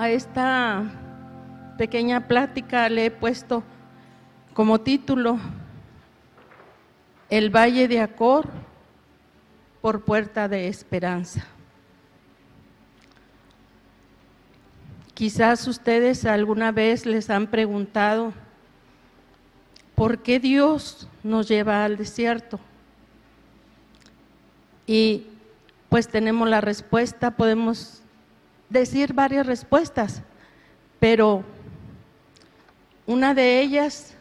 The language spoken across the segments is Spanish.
a esta pequeña plática le he puesto como título El Valle de Acor por Puerta de Esperanza. Quizás ustedes alguna vez les han preguntado, ¿por qué Dios nos lleva al desierto? Y pues tenemos la respuesta, podemos decir varias respuestas, pero una de ellas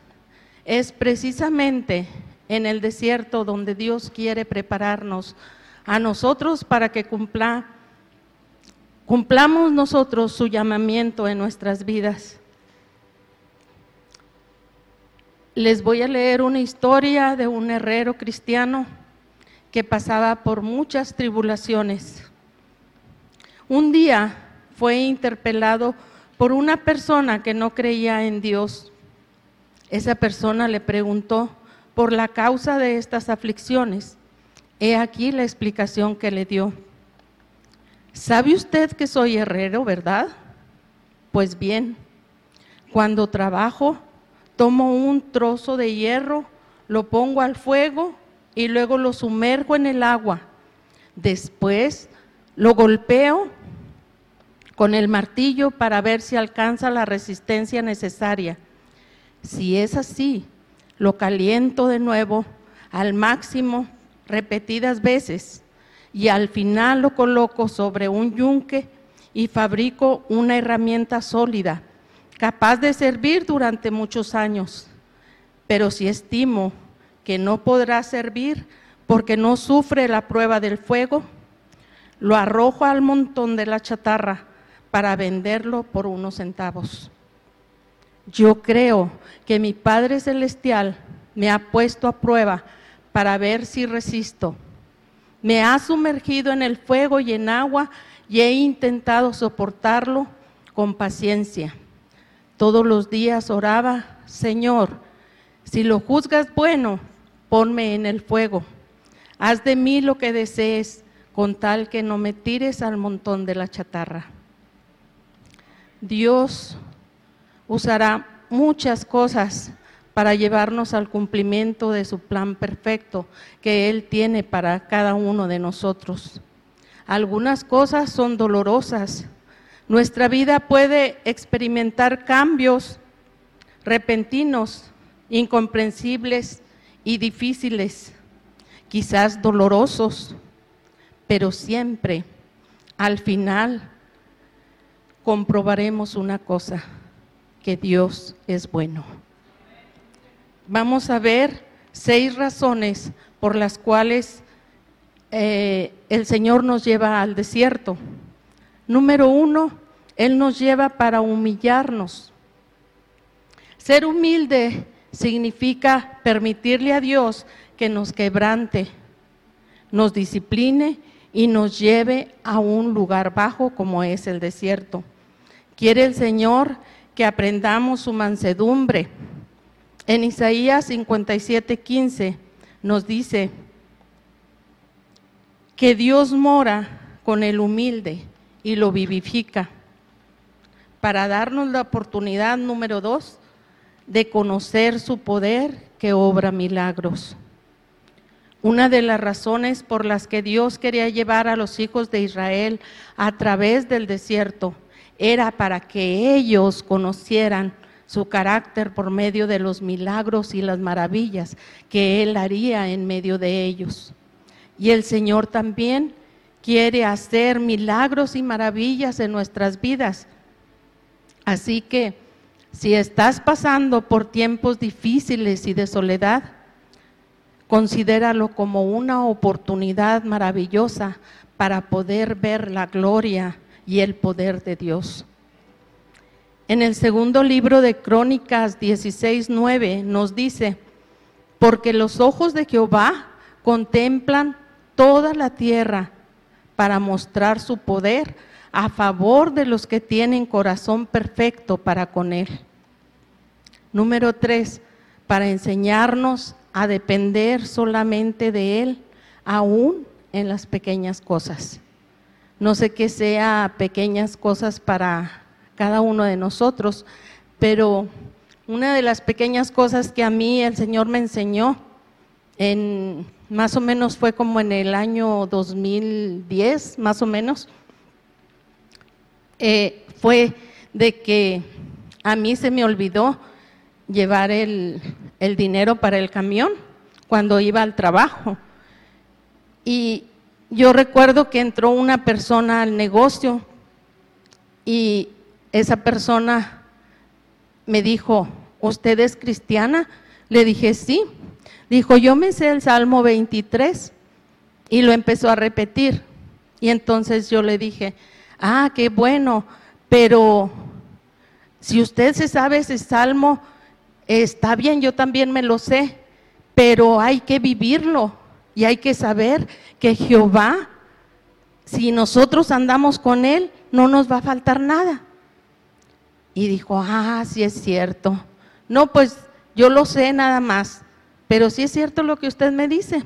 es precisamente en el desierto donde Dios quiere prepararnos a nosotros para que cumpla, cumplamos nosotros su llamamiento en nuestras vidas. Les voy a leer una historia de un herrero cristiano que pasaba por muchas tribulaciones. Un día fue interpelado por una persona que no creía en Dios. Esa persona le preguntó por la causa de estas aflicciones. He aquí la explicación que le dio. ¿Sabe usted que soy herrero, verdad? Pues bien, cuando trabajo, tomo un trozo de hierro, lo pongo al fuego y luego lo sumerjo en el agua. Después lo golpeo con el martillo para ver si alcanza la resistencia necesaria. Si es así, lo caliento de nuevo al máximo repetidas veces y al final lo coloco sobre un yunque y fabrico una herramienta sólida, capaz de servir durante muchos años. Pero si estimo que no podrá servir porque no sufre la prueba del fuego, lo arrojo al montón de la chatarra para venderlo por unos centavos. Yo creo que mi Padre Celestial me ha puesto a prueba para ver si resisto. Me ha sumergido en el fuego y en agua y he intentado soportarlo con paciencia. Todos los días oraba, Señor, si lo juzgas bueno, ponme en el fuego. Haz de mí lo que desees, con tal que no me tires al montón de la chatarra. Dios usará muchas cosas para llevarnos al cumplimiento de su plan perfecto que Él tiene para cada uno de nosotros. Algunas cosas son dolorosas. Nuestra vida puede experimentar cambios repentinos, incomprensibles y difíciles, quizás dolorosos, pero siempre al final comprobaremos una cosa, que Dios es bueno. Vamos a ver seis razones por las cuales eh, el Señor nos lleva al desierto. Número uno, Él nos lleva para humillarnos. Ser humilde significa permitirle a Dios que nos quebrante, nos discipline y nos lleve a un lugar bajo como es el desierto. Quiere el Señor que aprendamos su mansedumbre. En Isaías 57, 15 nos dice que Dios mora con el humilde y lo vivifica para darnos la oportunidad número dos de conocer su poder que obra milagros. Una de las razones por las que Dios quería llevar a los hijos de Israel a través del desierto era para que ellos conocieran su carácter por medio de los milagros y las maravillas que Él haría en medio de ellos. Y el Señor también quiere hacer milagros y maravillas en nuestras vidas. Así que si estás pasando por tiempos difíciles y de soledad, considéralo como una oportunidad maravillosa para poder ver la gloria y el poder de Dios. En el segundo libro de Crónicas 16:9 nos dice, porque los ojos de Jehová contemplan toda la tierra para mostrar su poder a favor de los que tienen corazón perfecto para con Él. Número tres, para enseñarnos a depender solamente de Él, aún en las pequeñas cosas. No sé qué sea pequeñas cosas para cada uno de nosotros. Pero una de las pequeñas cosas que a mí el Señor me enseñó, en, más o menos fue como en el año 2010, más o menos, eh, fue de que a mí se me olvidó llevar el, dinero para el camión cuando iba al trabajo. Y yo recuerdo que entró una persona al negocio y esa persona me dijo, ¿usted es cristiana? Le dije, sí. Dijo, yo me sé el Salmo 23 y lo empezó a repetir. Y entonces yo le dije, ah, qué bueno, pero si usted se sabe ese salmo, está bien, yo también me lo sé, pero hay que vivirlo y hay que saber que Jehová, si nosotros andamos con Él, no nos va a faltar nada. Y dijo, ah, sí es cierto. No, pues yo lo sé nada más, pero sí es cierto lo que usted me dice.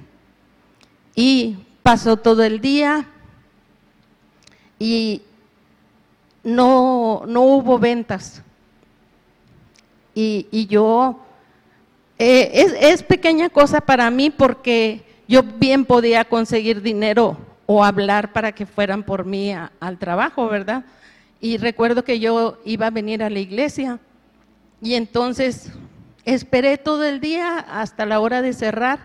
Y pasó todo el día y no, no hubo ventas. Y, yo, eh, es, es pequeña cosa para mí porque yo bien podía conseguir dinero o hablar para que fueran por mí al trabajo, ¿verdad? Y recuerdo que yo iba a venir a la iglesia y entonces esperé todo el día hasta la hora de cerrar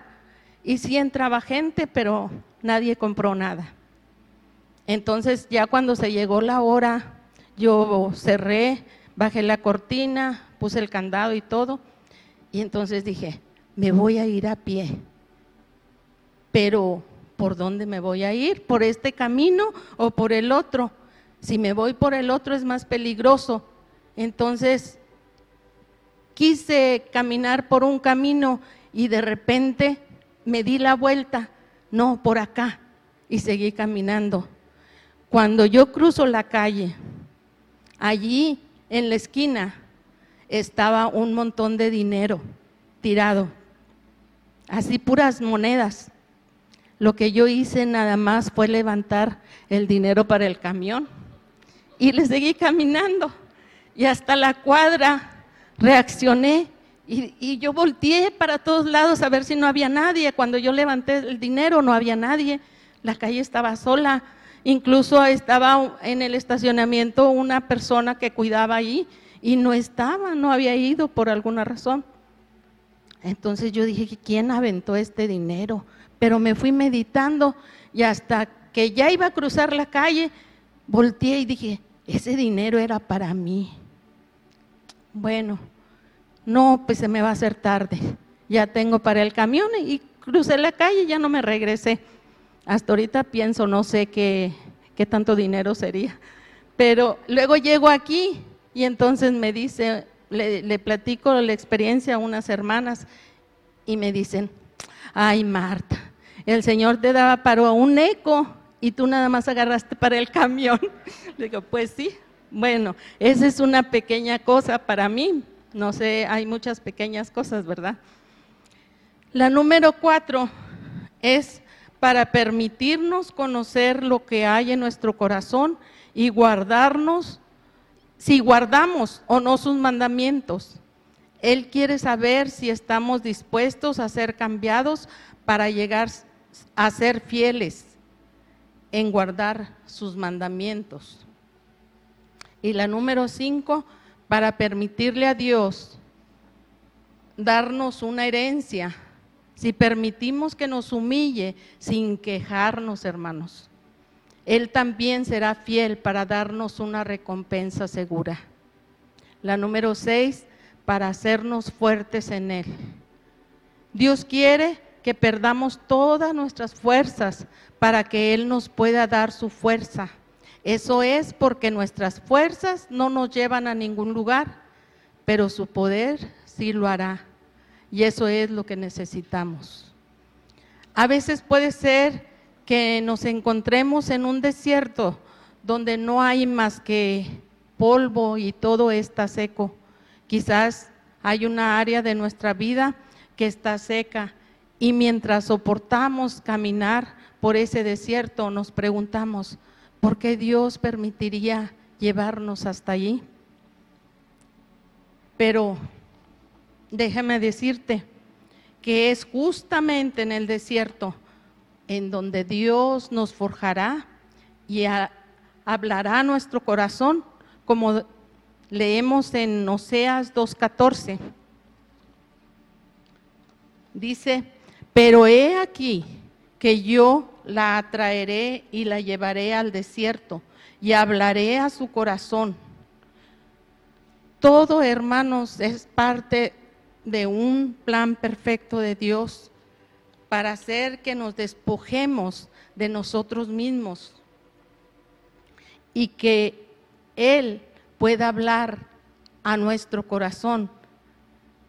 y sí entraba gente, pero nadie compró nada. Entonces ya cuando se llegó la hora, yo cerré, bajé la cortina, puse el candado y todo, y entonces dije, me voy a ir a pie. Pero, ¿por dónde me voy a ir? ¿Por este camino o por el otro? Si me voy por el otro es más peligroso. Entonces, quise caminar por un camino y de repente me di la vuelta, no, por acá, y seguí caminando. Cuando yo cruzo la calle, allí en la esquina estaba un montón de dinero tirado, así puras monedas. Lo que yo hice nada más fue levantar el dinero para el camión y le seguí caminando y hasta la cuadra reaccioné y, yo volteé para todos lados a ver si no había nadie. Cuando yo levanté el dinero no había nadie, la calle estaba sola, incluso estaba en el estacionamiento una persona que cuidaba ahí y no estaba, no había ido por alguna razón. Entonces yo dije, ¿quién aventó este dinero? pero me fui meditando y hasta que ya iba a cruzar la calle, volteé y dije, ese dinero era para mí. Bueno, no, pues se me va a hacer tarde. Ya tengo para el camión y crucé la calle y ya no me regresé. Hasta ahorita pienso, no sé qué, qué tanto dinero sería. Pero luego llego aquí y entonces me dice, le, le platico la experiencia a unas hermanas y me dicen, ay Marta, el Señor te daba para un eco y tú nada más agarraste para el camión. Le digo, pues sí, bueno, esa es una pequeña cosa para mí. No sé, hay muchas pequeñas cosas, ¿verdad? La número cuatro es para permitirnos conocer lo que hay en nuestro corazón y guardarnos, si guardamos o no sus mandamientos. Él quiere saber si estamos dispuestos a ser cambiados para llegar a ser fieles en guardar sus mandamientos. Y la número cinco, para permitirle a Dios darnos una herencia, si permitimos que nos humille sin quejarnos, hermanos, Él también será fiel para darnos una recompensa segura. La número seis, para hacernos fuertes en Él. Dios quiere que perdamos todas nuestras fuerzas para que Él nos pueda dar su fuerza. Eso es porque nuestras fuerzas no nos llevan a ningún lugar, pero su poder sí lo hará. Y eso es lo que necesitamos. A veces puede ser que nos encontremos en un desierto donde no hay más que polvo y todo está seco. Quizás hay una área de nuestra vida que está seca y mientras soportamos caminar por ese desierto, nos preguntamos, ¿por qué Dios permitiría llevarnos hasta allí? Pero déjame decirte que es justamente en el desierto en donde Dios nos forjará y hablará a nuestro corazón, como leemos en Oseas 2.14. Dice, pero he aquí que yo la atraeré y la llevaré al desierto y hablaré a su corazón. Todo, hermanos, es parte de un plan perfecto de Dios para hacer que nos despojemos de nosotros mismos y que Él pueda hablar a nuestro corazón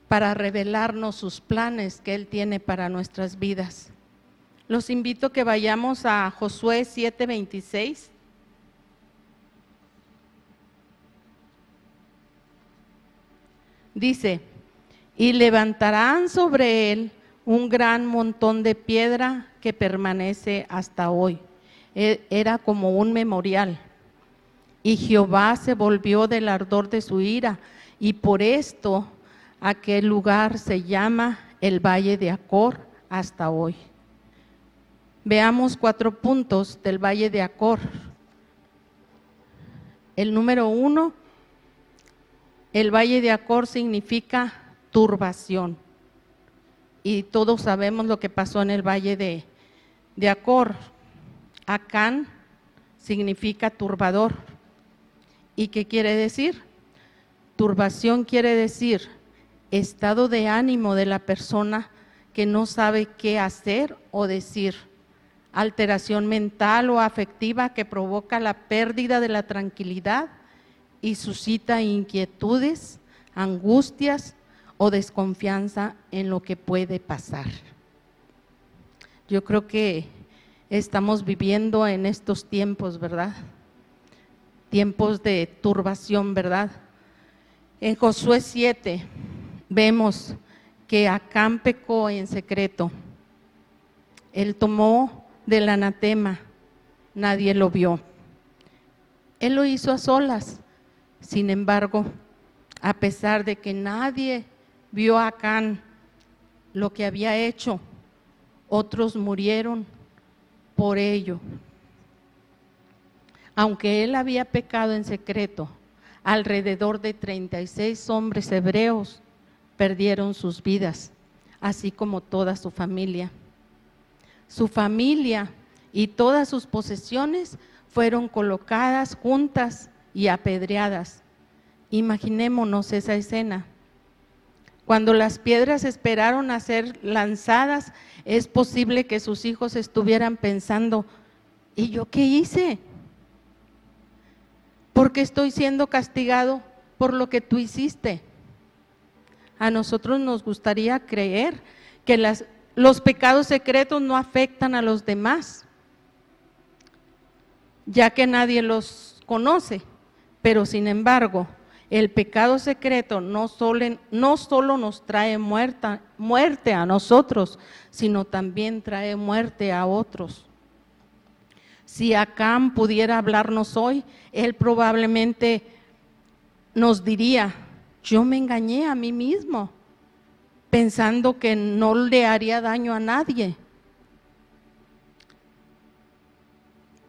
para revelarnos sus planes que Él tiene para nuestras vidas. Los invito a que vayamos a Josué 7:26. Dice, y levantarán sobre él un gran montón de piedra que permanece hasta hoy. E, era como un memorial. Y Jehová se volvió del ardor de su ira, y por esto aquel lugar se llama el Valle de Acor hasta hoy. Veamos cuatro puntos del Valle de Acor. El número uno, el Valle de Acor significa turbación. Y todos sabemos lo que pasó en el Valle de, de Acor. Acán significa turbador. ¿Y qué quiere decir? Turbación quiere decir estado de ánimo de la persona que no sabe qué hacer o decir alteración mental o afectiva que provoca la pérdida de la tranquilidad y suscita inquietudes, angustias o desconfianza en lo que puede pasar. Yo creo que estamos viviendo en estos tiempos, ¿verdad? Tiempos de turbación, ¿verdad? En Josué 7 vemos que Acán pecó en secreto. Él tomó del anatema, nadie lo vio. Él lo hizo a solas. Sin embargo, a pesar de que nadie vio a Acán lo que había hecho, otros murieron por ello. Aunque él había pecado en secreto, alrededor de 36 hombres hebreos perdieron sus vidas, así como toda su familia su familia y todas sus posesiones fueron colocadas juntas y apedreadas. Imaginémonos esa escena. Cuando las piedras esperaron a ser lanzadas, es posible que sus hijos estuvieran pensando, ¿y yo qué hice? Porque estoy siendo castigado por lo que tú hiciste. A nosotros nos gustaría creer que los pecados secretos no afectan a los demás, ya que nadie los conoce, pero sin embargo, el pecado secreto no solo, no solo nos trae muerte a nosotros, sino también trae muerte a otros. Si Acán pudiera hablarnos hoy, él probablemente nos diría, yo me engañé a mí mismo pensando que no le haría daño a nadie.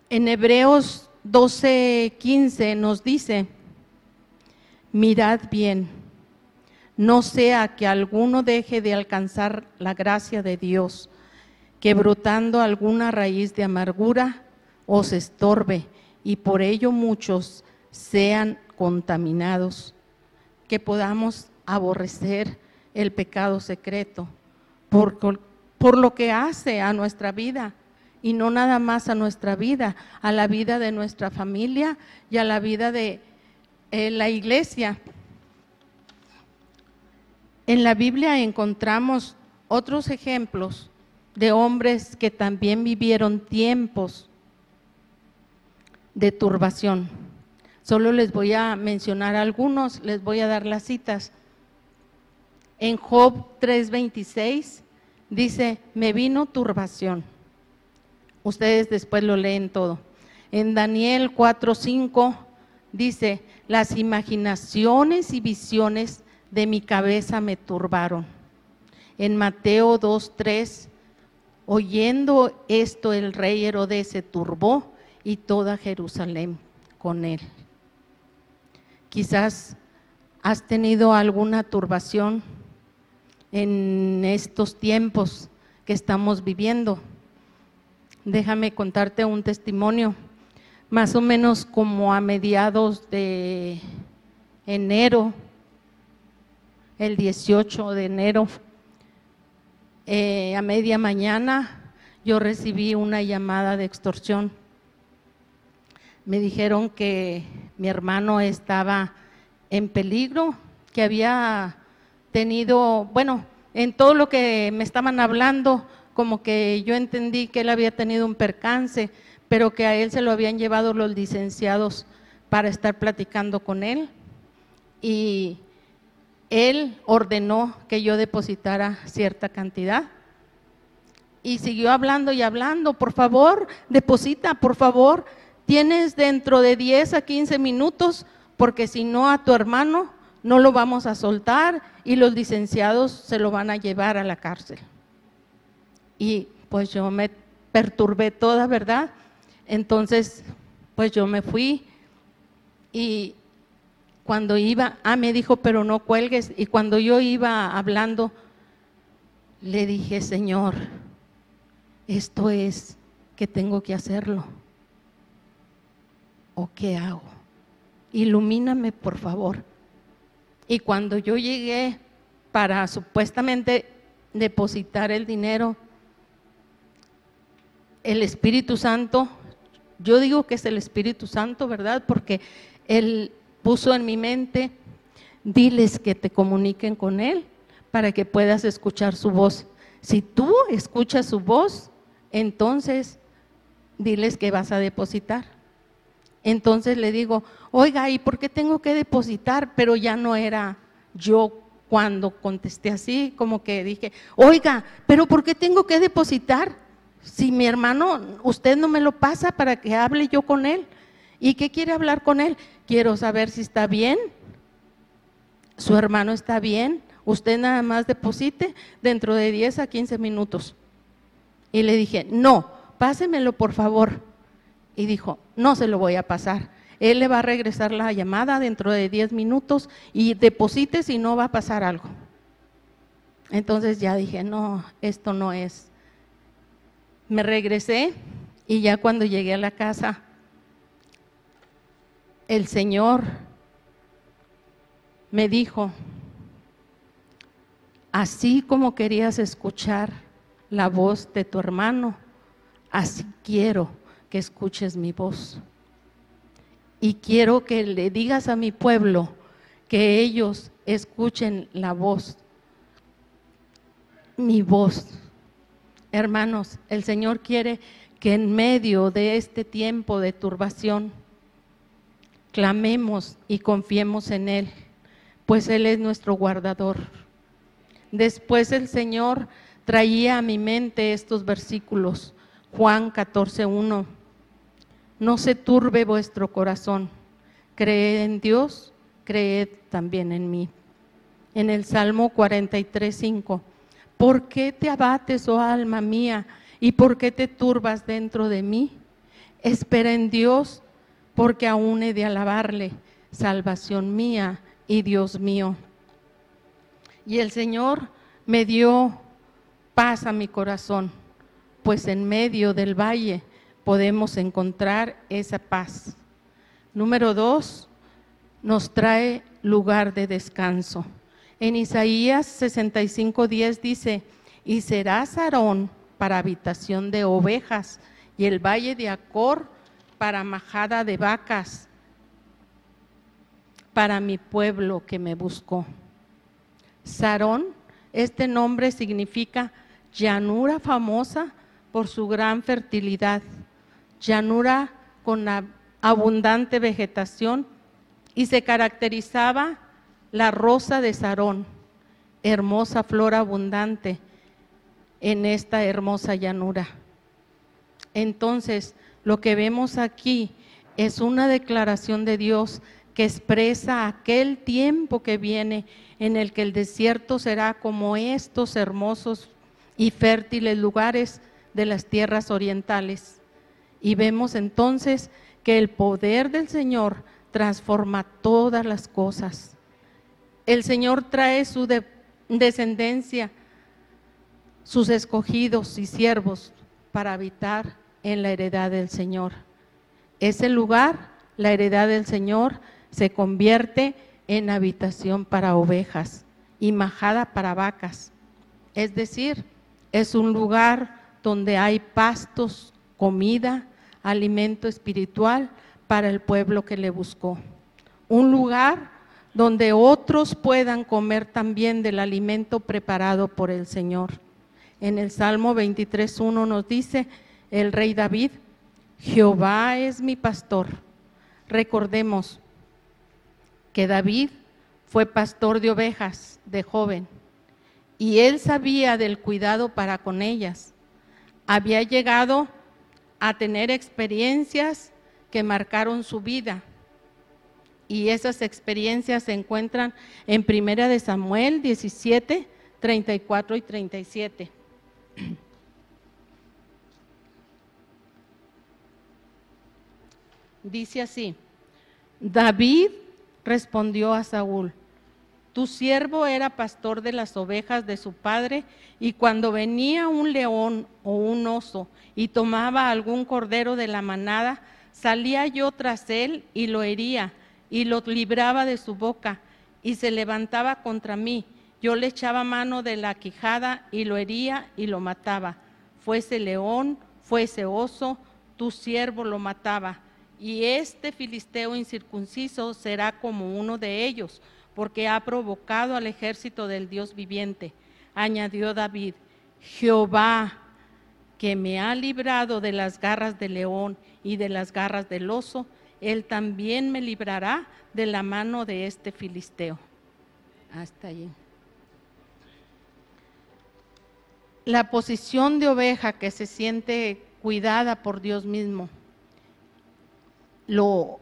En Hebreos 12:15 nos dice, mirad bien, no sea que alguno deje de alcanzar la gracia de Dios, que brotando alguna raíz de amargura os estorbe y por ello muchos sean contaminados, que podamos aborrecer el pecado secreto, por, lo que hace a nuestra vida y no nada más a nuestra vida, a la vida de nuestra familia y a la vida de eh, la iglesia. En la Biblia encontramos otros ejemplos de hombres que también vivieron tiempos de turbación. Solo les voy a mencionar algunos, les voy a dar las citas. En Job 3:26 dice, me vino turbación. Ustedes después lo leen todo. En Daniel 4:5 dice, las imaginaciones y visiones de mi cabeza me turbaron. En Mateo 2.3, oyendo esto el rey Herodes se turbó y toda Jerusalén con él. Quizás has tenido alguna turbación en estos tiempos que estamos viviendo. Déjame contarte un testimonio. Más o menos como a mediados de enero, el 18 de enero, eh, a media mañana, yo recibí una llamada de extorsión. Me dijeron que mi hermano estaba en peligro, que había tenido, bueno, en todo lo que me estaban hablando, como que yo entendí que él había tenido un percance, pero que a él se lo habían llevado los licenciados para estar platicando con él. Y él ordenó que yo depositara cierta cantidad. Y siguió hablando y hablando, por favor, deposita, por favor, tienes dentro de 10 a 15 minutos, porque si no a tu hermano no lo vamos a soltar y los licenciados se lo van a llevar a la cárcel. Y pues yo me perturbé toda, ¿verdad? Entonces, pues yo me fui y cuando iba, ah, me dijo, pero no cuelgues. Y cuando yo iba hablando, le dije, Señor, esto es que tengo que hacerlo. ¿O qué hago? Ilumíname, por favor. Y cuando yo llegué para supuestamente depositar el dinero, el Espíritu Santo, yo digo que es el Espíritu Santo, ¿verdad? Porque Él puso en mi mente, diles que te comuniquen con Él para que puedas escuchar su voz. Si tú escuchas su voz, entonces diles que vas a depositar. Entonces le digo, oiga, ¿y por qué tengo que depositar? Pero ya no era yo cuando contesté así, como que dije, oiga, pero ¿por qué tengo que depositar? Si mi hermano, usted no me lo pasa para que hable yo con él. ¿Y qué quiere hablar con él? Quiero saber si está bien. Su hermano está bien. Usted nada más deposite dentro de 10 a 15 minutos. Y le dije, no, pásemelo por favor. Y dijo, no se lo voy a pasar. Él le va a regresar la llamada dentro de 10 minutos y deposite si no va a pasar algo. Entonces ya dije, no, esto no es. Me regresé y ya cuando llegué a la casa, el Señor me dijo, así como querías escuchar la voz de tu hermano, así quiero que escuches mi voz. Y quiero que le digas a mi pueblo que ellos escuchen la voz, mi voz. Hermanos, el Señor quiere que en medio de este tiempo de turbación clamemos y confiemos en Él, pues Él es nuestro guardador. Después el Señor traía a mi mente estos versículos, Juan 14.1 no se turbe vuestro corazón. Creed en Dios, creed también en mí. En el Salmo 43, 5. ¿Por qué te abates, oh alma mía? ¿Y por qué te turbas dentro de mí? Espera en Dios, porque aún he de alabarle, salvación mía y Dios mío. Y el Señor me dio paz a mi corazón, pues en medio del valle podemos encontrar esa paz. Número dos, nos trae lugar de descanso. En Isaías 65:10 dice, y será Sarón para habitación de ovejas y el valle de Acor para majada de vacas, para mi pueblo que me buscó. Sarón, este nombre significa llanura famosa por su gran fertilidad llanura con abundante vegetación y se caracterizaba la rosa de Sarón, hermosa flor abundante en esta hermosa llanura. Entonces, lo que vemos aquí es una declaración de Dios que expresa aquel tiempo que viene en el que el desierto será como estos hermosos y fértiles lugares de las tierras orientales. Y vemos entonces que el poder del Señor transforma todas las cosas. El Señor trae su descendencia, sus escogidos y siervos para habitar en la heredad del Señor. Ese lugar, la heredad del Señor, se convierte en habitación para ovejas y majada para vacas. Es decir, es un lugar donde hay pastos, comida, alimento espiritual para el pueblo que le buscó. Un lugar donde otros puedan comer también del alimento preparado por el Señor. En el Salmo 23.1 nos dice el rey David, Jehová es mi pastor. Recordemos que David fue pastor de ovejas de joven y él sabía del cuidado para con ellas. Había llegado a tener experiencias que marcaron su vida. Y esas experiencias se encuentran en Primera de Samuel 17, 34 y 37. Dice así, David respondió a Saúl, tu siervo era pastor de las ovejas de su padre y cuando venía un león o un oso y tomaba algún cordero de la manada, salía yo tras él y lo hería y lo libraba de su boca y se levantaba contra mí. Yo le echaba mano de la quijada y lo hería y lo mataba. Fuese león, fuese oso, tu siervo lo mataba. Y este filisteo incircunciso será como uno de ellos porque ha provocado al ejército del Dios viviente. Añadió David, Jehová, que me ha librado de las garras del león y de las garras del oso, él también me librará de la mano de este filisteo. Hasta allí. La posición de oveja que se siente cuidada por Dios mismo, lo,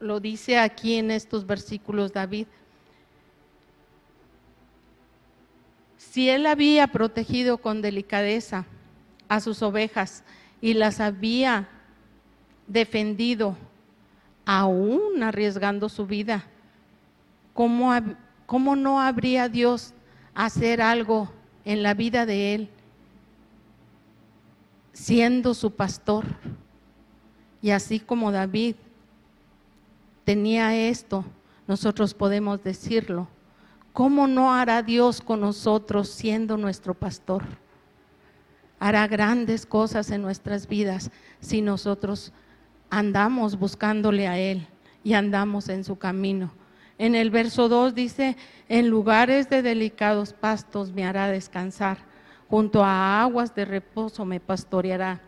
lo dice aquí en estos versículos David, Si él había protegido con delicadeza a sus ovejas y las había defendido, aún arriesgando su vida, ¿cómo, cómo no habría Dios hacer algo en la vida de él siendo su pastor? Y así como David tenía esto, nosotros podemos decirlo ¿cómo no hará Dios con nosotros siendo nuestro pastor? Hará grandes cosas en nuestras vidas si nosotros andamos buscándole a Él y andamos en su camino. En el verso 2 dice, en lugares de delicados pastos me hará descansar, junto a aguas de reposo me pastoreará.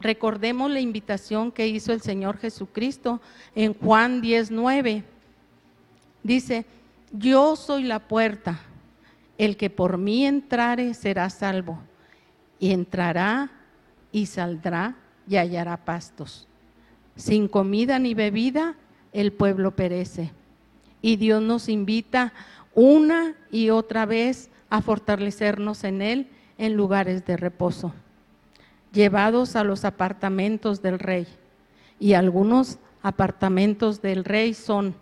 Recordemos la invitación que hizo el Señor Jesucristo en Juan 19. Dice, yo soy la puerta, el que por mí entrare será salvo, y entrará y saldrá y hallará pastos. Sin comida ni bebida, el pueblo perece. Y Dios nos invita una y otra vez a fortalecernos en Él en lugares de reposo, llevados a los apartamentos del rey. Y algunos apartamentos del rey son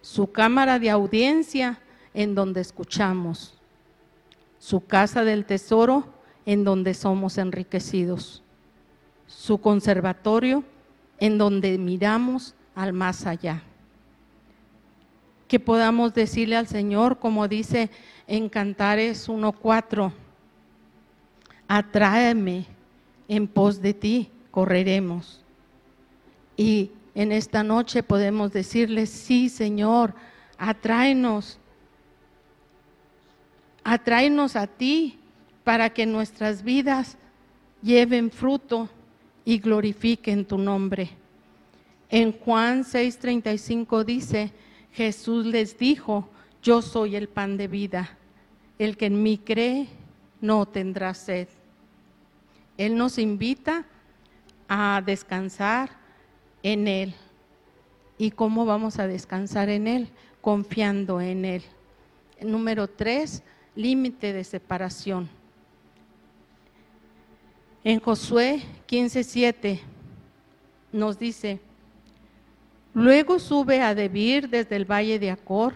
su cámara de audiencia en donde escuchamos, su casa del tesoro en donde somos enriquecidos, su conservatorio en donde miramos al más allá. Que podamos decirle al Señor, como dice en Cantares 1.4, atráeme en pos de ti, correremos. Y en esta noche podemos decirle, sí Señor, atráenos, atráenos a ti para que nuestras vidas lleven fruto y glorifiquen tu nombre. En Juan 6:35 dice, Jesús les dijo, yo soy el pan de vida, el que en mí cree no tendrá sed. Él nos invita a descansar en Él. ¿Y cómo vamos a descansar en Él? Confiando en Él. Número tres, límite de separación. En Josué 15:7 nos dice, luego sube a Debir desde el valle de Acor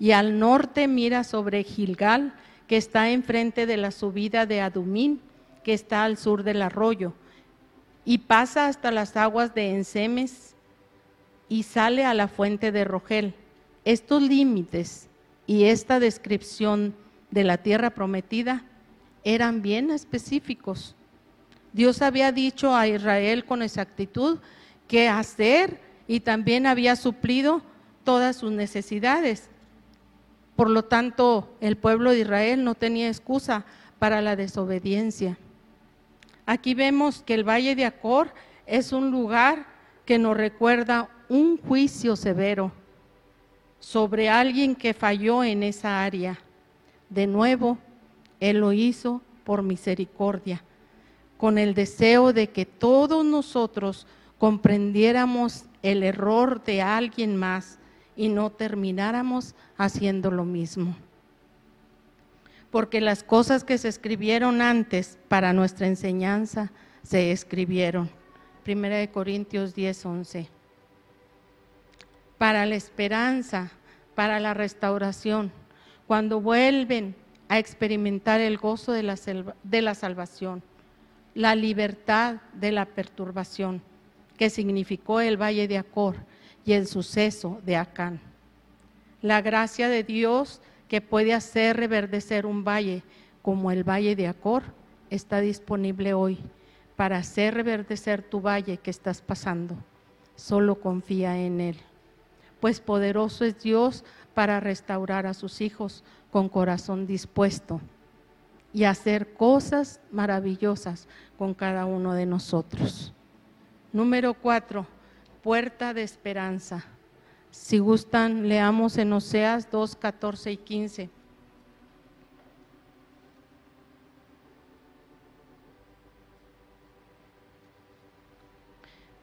y al norte mira sobre Gilgal, que está enfrente de la subida de Adumín, que está al sur del arroyo, y pasa hasta las aguas de Ensemes y sale a la fuente de Rogel. Estos límites y esta descripción de la tierra prometida eran bien específicos. Dios había dicho a Israel con exactitud qué hacer y también había suplido todas sus necesidades. Por lo tanto, el pueblo de Israel no tenía excusa para la desobediencia. Aquí vemos que el Valle de Acor es un lugar que nos recuerda un juicio severo sobre alguien que falló en esa área. De nuevo, Él lo hizo por misericordia, con el deseo de que todos nosotros comprendiéramos el error de alguien más y no termináramos haciendo lo mismo. Porque las cosas que se escribieron antes para nuestra enseñanza se escribieron. Primera de Corintios 10, 11 para la esperanza, para la restauración, cuando vuelven a experimentar el gozo de la, de la salvación, la libertad de la perturbación que significó el valle de Acor y el suceso de Acán. La gracia de Dios que puede hacer reverdecer un valle como el valle de Acor está disponible hoy para hacer reverdecer tu valle que estás pasando. Solo confía en Él pues poderoso es Dios para restaurar a sus hijos con corazón dispuesto y hacer cosas maravillosas con cada uno de nosotros. Número cuatro, puerta de esperanza. Si gustan, leamos en Oseas 2, 14 y 15.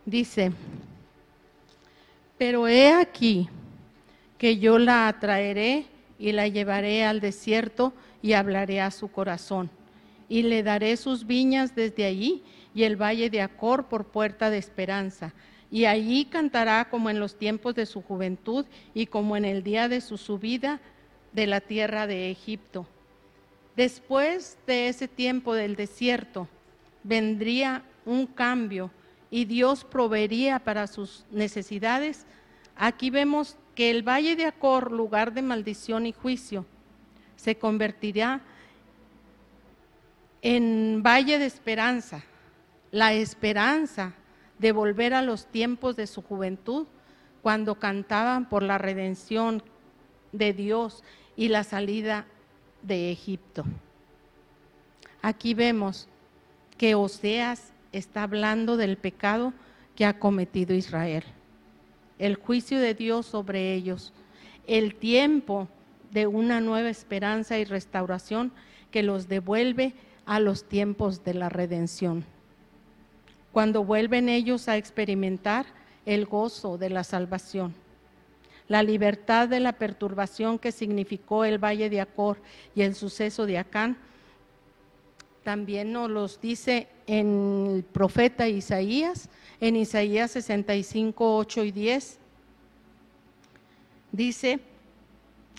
Dice, pero he aquí que yo la atraeré y la llevaré al desierto y hablaré a su corazón. Y le daré sus viñas desde allí y el valle de Acor por puerta de esperanza. Y allí cantará como en los tiempos de su juventud y como en el día de su subida de la tierra de Egipto. Después de ese tiempo del desierto vendría un cambio y Dios proveería para sus necesidades, aquí vemos que el valle de Acor, lugar de maldición y juicio, se convertirá en valle de esperanza, la esperanza de volver a los tiempos de su juventud, cuando cantaban por la redención de Dios y la salida de Egipto. Aquí vemos que Oseas está hablando del pecado que ha cometido Israel, el juicio de Dios sobre ellos, el tiempo de una nueva esperanza y restauración que los devuelve a los tiempos de la redención. Cuando vuelven ellos a experimentar el gozo de la salvación, la libertad de la perturbación que significó el valle de Acor y el suceso de Acán, también nos los dice en el profeta Isaías, en Isaías 65, 8 y 10. Dice,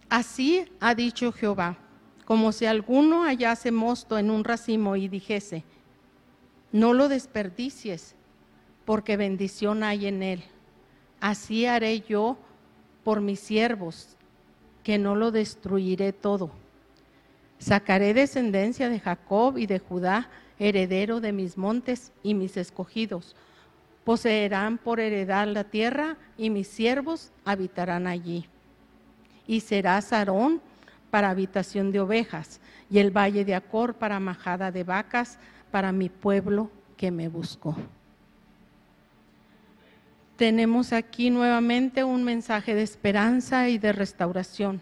así ha dicho Jehová, como si alguno hallase mosto en un racimo y dijese, no lo desperdicies, porque bendición hay en él. Así haré yo por mis siervos, que no lo destruiré todo. Sacaré descendencia de Jacob y de Judá, heredero de mis montes y mis escogidos. Poseerán por heredad la tierra y mis siervos habitarán allí. Y será Sarón para habitación de ovejas y el valle de Acor para majada de vacas para mi pueblo que me buscó. Tenemos aquí nuevamente un mensaje de esperanza y de restauración,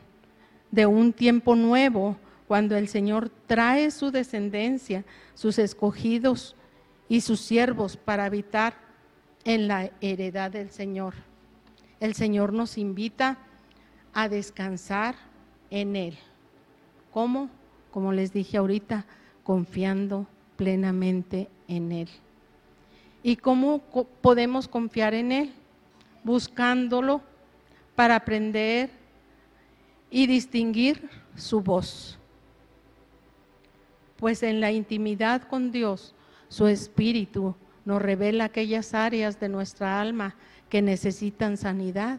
de un tiempo nuevo cuando el Señor trae su descendencia, sus escogidos y sus siervos para habitar en la heredad del Señor. El Señor nos invita a descansar en Él. ¿Cómo? Como les dije ahorita, confiando plenamente en Él. ¿Y cómo podemos confiar en Él? Buscándolo para aprender y distinguir su voz. Pues en la intimidad con Dios, su Espíritu nos revela aquellas áreas de nuestra alma que necesitan sanidad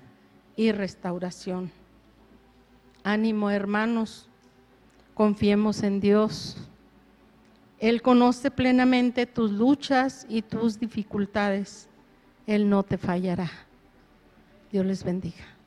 y restauración. Ánimo, hermanos, confiemos en Dios. Él conoce plenamente tus luchas y tus dificultades. Él no te fallará. Dios les bendiga.